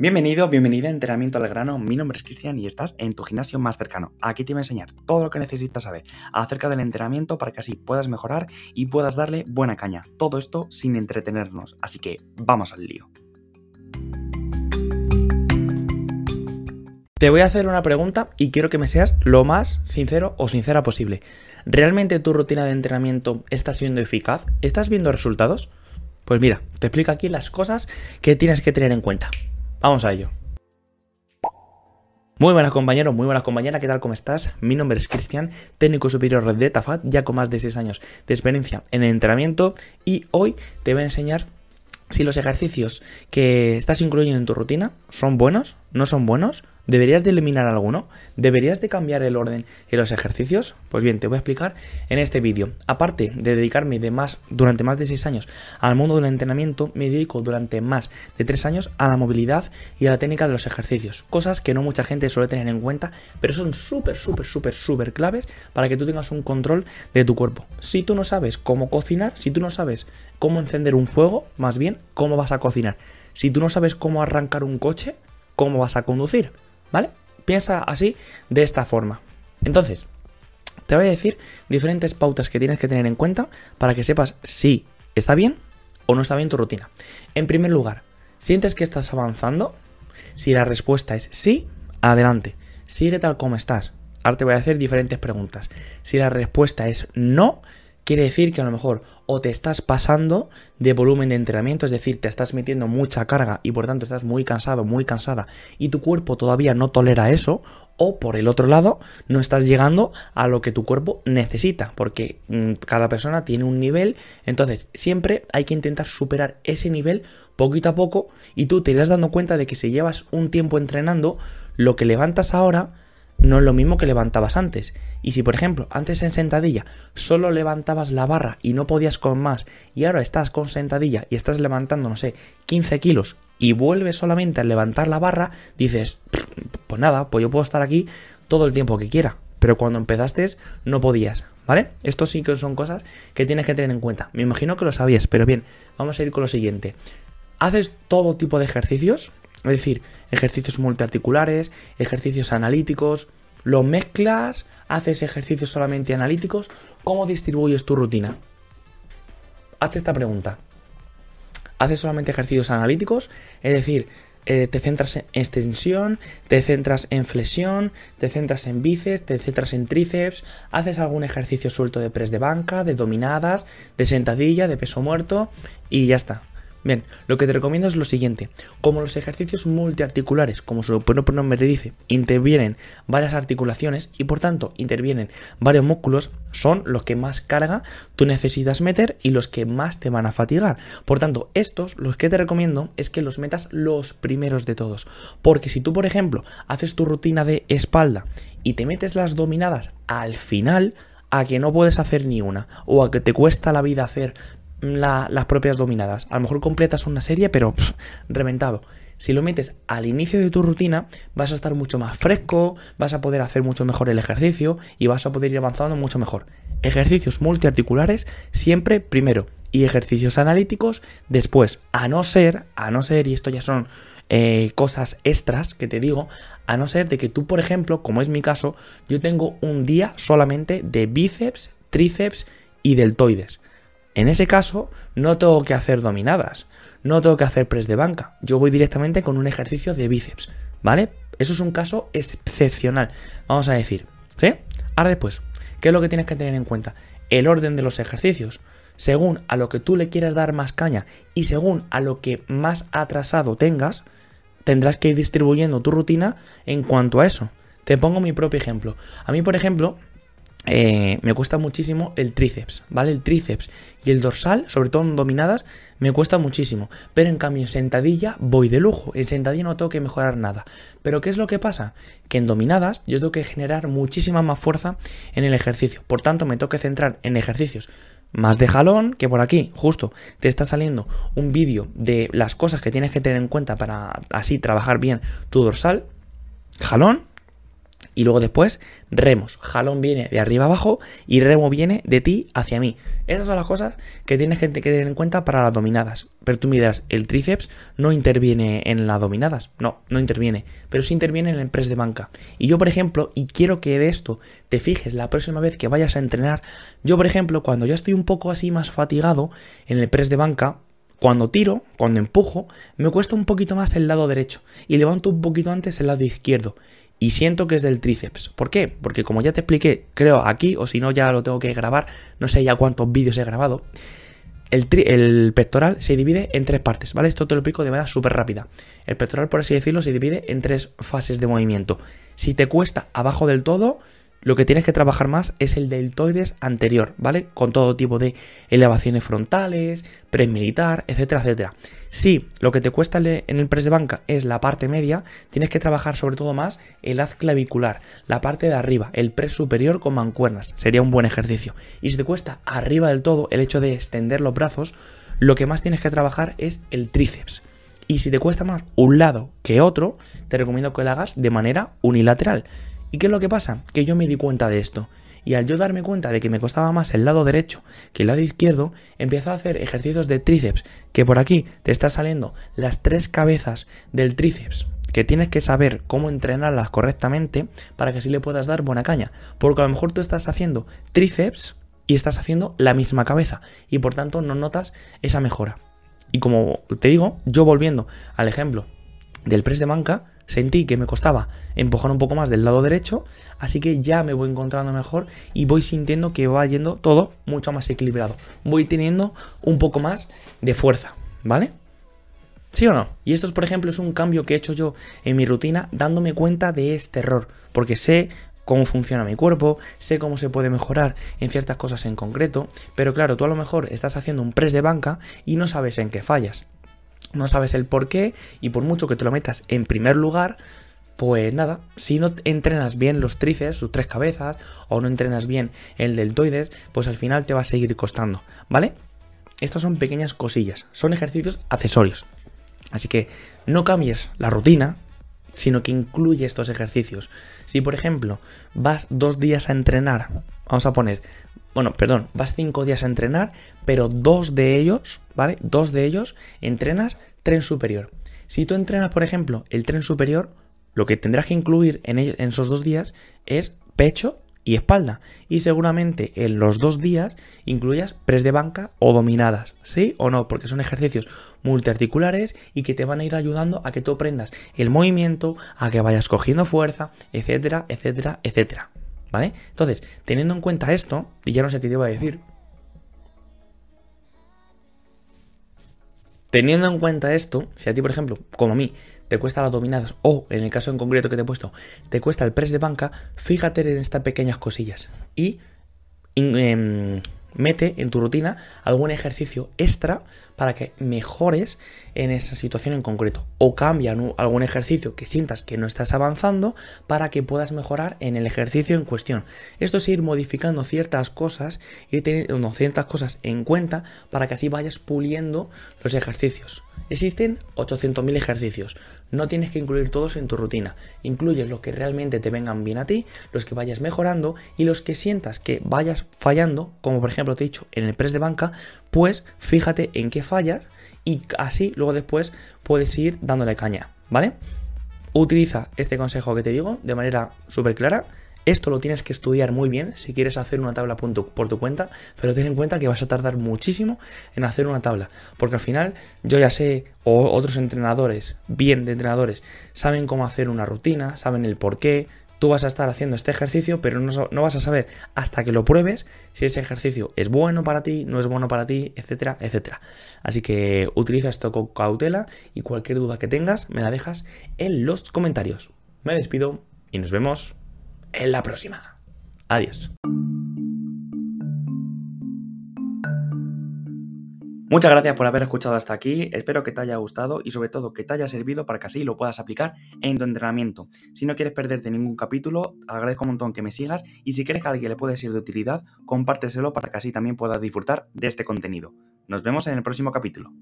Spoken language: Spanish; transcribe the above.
Bienvenido, bienvenida a Entrenamiento al Grano. Mi nombre es Cristian y estás en tu gimnasio más cercano. Aquí te voy a enseñar todo lo que necesitas saber acerca del entrenamiento para que así puedas mejorar y puedas darle buena caña. Todo esto sin entretenernos. Así que vamos al lío. Te voy a hacer una pregunta y quiero que me seas lo más sincero o sincera posible. ¿Realmente tu rutina de entrenamiento está siendo eficaz? ¿Estás viendo resultados? Pues mira, te explico aquí las cosas que tienes que tener en cuenta. Vamos a ello. Muy buenas compañeros, muy buenas compañeras, ¿qué tal? ¿Cómo estás? Mi nombre es Cristian, técnico superior de Tafat, ya con más de 6 años de experiencia en el entrenamiento y hoy te voy a enseñar si los ejercicios que estás incluyendo en tu rutina son buenos, no son buenos, ¿Deberías de eliminar alguno? ¿Deberías de cambiar el orden en los ejercicios? Pues bien, te voy a explicar en este vídeo. Aparte de dedicarme de durante más de 6 años al mundo del entrenamiento, me dedico durante más de 3 años a la movilidad y a la técnica de los ejercicios. Cosas que no mucha gente suele tener en cuenta, pero son súper, súper, súper, súper claves para que tú tengas un control de tu cuerpo. Si tú no sabes cómo cocinar, si tú no sabes cómo encender un fuego, más bien, cómo vas a cocinar. Si tú no sabes cómo arrancar un coche, ¿cómo vas a conducir? ¿Vale? Piensa así, de esta forma. Entonces, te voy a decir diferentes pautas que tienes que tener en cuenta para que sepas si está bien o no está bien tu rutina. En primer lugar, ¿sientes que estás avanzando? Si la respuesta es sí, adelante. Sigue tal como estás. Ahora te voy a hacer diferentes preguntas. Si la respuesta es no, quiere decir que a lo mejor o te estás pasando de volumen de entrenamiento, es decir, te estás metiendo mucha carga y por tanto estás muy cansado, muy cansada y tu cuerpo todavía no tolera eso, o por el otro lado, no estás llegando a lo que tu cuerpo necesita, porque mm, cada persona tiene un nivel, entonces siempre hay que intentar superar ese nivel poquito a poco y tú te irás dando cuenta de que si llevas un tiempo entrenando, lo que levantas ahora no es lo mismo que levantabas antes. Y si, por ejemplo, antes en sentadilla solo levantabas la barra y no podías con más, y ahora estás con sentadilla y estás levantando, no sé, 15 kilos y vuelves solamente a levantar la barra, dices, pues nada, pues yo puedo estar aquí todo el tiempo que quiera. Pero cuando empezaste no podías, ¿vale? Esto sí que son cosas que tienes que tener en cuenta. Me imagino que lo sabías, pero bien, vamos a ir con lo siguiente. ¿Haces todo tipo de ejercicios? Es decir, ejercicios multiarticulares, ejercicios analíticos, lo mezclas, haces ejercicios solamente analíticos, ¿cómo distribuyes tu rutina? Hazte esta pregunta. ¿Haces solamente ejercicios analíticos? Es decir, eh, te centras en extensión, te centras en flexión, te centras en bíceps, te centras en tríceps, haces algún ejercicio suelto de press de banca, de dominadas, de sentadilla, de peso muerto y ya está. Bien, lo que te recomiendo es lo siguiente. Como los ejercicios multiarticulares, como su propio nombre dice, intervienen varias articulaciones y por tanto intervienen varios músculos, son los que más carga tú necesitas meter y los que más te van a fatigar. Por tanto, estos, los que te recomiendo es que los metas los primeros de todos. Porque si tú, por ejemplo, haces tu rutina de espalda y te metes las dominadas al final, a que no puedes hacer ni una, o a que te cuesta la vida hacer las propias dominadas. A lo mejor completas una serie, pero reventado. Si lo metes al inicio de tu rutina, vas a estar mucho más fresco, vas a poder hacer mucho mejor el ejercicio y vas a poder ir avanzando mucho mejor. Ejercicios multiarticulares siempre primero y ejercicios analíticos después. A no ser, a no ser, y esto ya son eh, cosas extras que te digo, a no ser de que tú, por ejemplo, como es mi caso, yo tengo un día solamente de bíceps, tríceps y deltoides. En ese caso, no tengo que hacer dominadas, no tengo que hacer press de banca, yo voy directamente con un ejercicio de bíceps, ¿vale? Eso es un caso excepcional, vamos a decir, ¿sí? Ahora después, ¿qué es lo que tienes que tener en cuenta? El orden de los ejercicios. Según a lo que tú le quieras dar más caña y según a lo que más atrasado tengas, tendrás que ir distribuyendo tu rutina en cuanto a eso. Te pongo mi propio ejemplo. A mí, por ejemplo, eh, me cuesta muchísimo el tríceps, ¿vale? El tríceps y el dorsal, sobre todo en dominadas, me cuesta muchísimo. Pero en cambio, en sentadilla voy de lujo. En sentadilla no tengo que mejorar nada. Pero ¿qué es lo que pasa? Que en dominadas yo tengo que generar muchísima más fuerza en el ejercicio. Por tanto, me tengo que centrar en ejercicios más de jalón, que por aquí justo te está saliendo un vídeo de las cosas que tienes que tener en cuenta para así trabajar bien tu dorsal. Jalón, Y luego después, remos. Jalón viene de arriba abajo y remo viene de ti hacia mí. Esas son las cosas que tienes que tener en cuenta para las dominadas. Pero tú miras, el tríceps no interviene en las dominadas. No, no interviene. Pero sí interviene en el press de banca. Y yo, por ejemplo, y quiero que de esto te fijes la próxima vez que vayas a entrenar. Yo, por ejemplo, cuando ya estoy un poco así más fatigado en el press de banca, cuando tiro, cuando empujo, me cuesta un poquito más el lado derecho y levanto un poquito antes el lado izquierdo. Y siento que es del tríceps. ¿Por qué? Porque como ya te expliqué, creo aquí, o si no ya lo tengo que grabar, no sé ya cuántos vídeos he grabado, el, el, pectoral se divide en tres partes, ¿vale? Esto te lo explico de manera súper rápida. El pectoral, por así decirlo, se divide en tres fases de movimiento. Si te cuesta abajo del todo, lo que tienes que trabajar más es el deltoides anterior, ¿vale? Con todo tipo de elevaciones frontales, press militar, etcétera, etcétera. Si lo que te cuesta en el press de banca es la parte media, tienes que trabajar sobre todo más el haz clavicular, la parte de arriba, el press superior con mancuernas. Sería un buen ejercicio. Y si te cuesta arriba del todo el hecho de extender los brazos, lo que más tienes que trabajar es el tríceps. Y si te cuesta más un lado que otro, te recomiendo que lo hagas de manera unilateral. ¿Y qué es lo que pasa? Que yo me di cuenta de esto. Y al yo darme cuenta de que me costaba más el lado derecho que el lado izquierdo, empecé a hacer ejercicios de tríceps, que por aquí te están saliendo las tres cabezas del tríceps, que tienes que saber cómo entrenarlas correctamente para que así le puedas dar buena caña. Porque a lo mejor tú estás haciendo tríceps y estás haciendo la misma cabeza y por tanto no notas esa mejora. Y como te digo, yo volviendo al ejemplo del press de manca, sentí que me costaba empujar un poco más del lado derecho, así que ya me voy encontrando mejor y voy sintiendo que va yendo todo mucho más equilibrado. Voy teniendo un poco más de fuerza, ¿vale? ¿Sí o no? Y esto, por ejemplo, es un cambio que he hecho yo en mi rutina dándome cuenta de este error, porque sé cómo funciona mi cuerpo, sé cómo se puede mejorar en ciertas cosas en concreto, pero claro, tú a lo mejor estás haciendo un press de banca y no sabes en qué fallas no sabes el por qué y por mucho que te lo metas en primer lugar, pues nada, si no entrenas bien los tríceps, sus tres cabezas, o no entrenas bien el deltoides, pues al final te va a seguir costando, ¿vale? Estas son pequeñas cosillas, son ejercicios accesorios. Así que no cambies la rutina, sino que incluye estos ejercicios. Si por ejemplo vas dos días a entrenar, vamos a poner, bueno, perdón, vas cinco días a entrenar, pero dos de ellos, ¿vale? Dos de ellos entrenas tren superior. Si tú entrenas, por ejemplo, el tren superior, lo que tendrás que incluir en, en esos dos días es pecho y espalda. Y seguramente en los dos días incluyas press de banca o dominadas, ¿sí o no? Porque son ejercicios multiarticulares y que te van a ir ayudando a que tú aprendas el movimiento, a que vayas cogiendo fuerza, etcétera, etcétera, etcétera. ¿Vale? Entonces, teniendo en cuenta esto, y ya no sé qué te iba a decir. Teniendo en cuenta esto, si a ti, por ejemplo, como a mí, te cuesta las dominadas o, en el caso en concreto que te he puesto, te cuesta el press de banca, fíjate en estas pequeñas cosillas y em, mete en tu rutina algún ejercicio extra para que mejores en esa situación en concreto. O cambia algún ejercicio que sientas que no estás avanzando para que puedas mejorar en el ejercicio en cuestión. Esto es ir modificando ciertas cosas y teniendo ciertas cosas en cuenta para que así vayas puliendo los ejercicios. Existen 800.000 ejercicios. No tienes que incluir todos en tu rutina. Incluyes los que realmente te vengan bien a ti, los que vayas mejorando y los que sientas que vayas fallando, como por ejemplo te he dicho en el press de banca, pues fíjate en qué fallas y así luego después puedes ir dándole caña, ¿vale? Utiliza este consejo que te digo de manera súper clara esto lo tienes que estudiar muy bien si quieres hacer una tabla por tu, cuenta, pero ten en cuenta que vas a tardar muchísimo en hacer una tabla, porque al final yo ya sé, o otros entrenadores, bien de entrenadores, saben cómo hacer una rutina, saben el por qué, tú vas a estar haciendo este ejercicio, pero no, no, vas a saber hasta que lo pruebes si ese ejercicio es bueno para ti, no es bueno para ti, etcétera, etcétera. Así que utiliza esto con cautela y cualquier duda que tengas me la dejas en los comentarios. Me despido y nos vemos en la próxima. Adiós. Muchas gracias por haber escuchado hasta aquí, espero que te haya gustado y sobre todo que te haya servido para que así lo puedas aplicar en tu entrenamiento. Si no quieres perderte ningún capítulo, agradezco un montón que me sigas y si crees que a alguien le puede ser de utilidad, compárteselo para que así también puedas disfrutar de este contenido. Nos vemos en el próximo capítulo.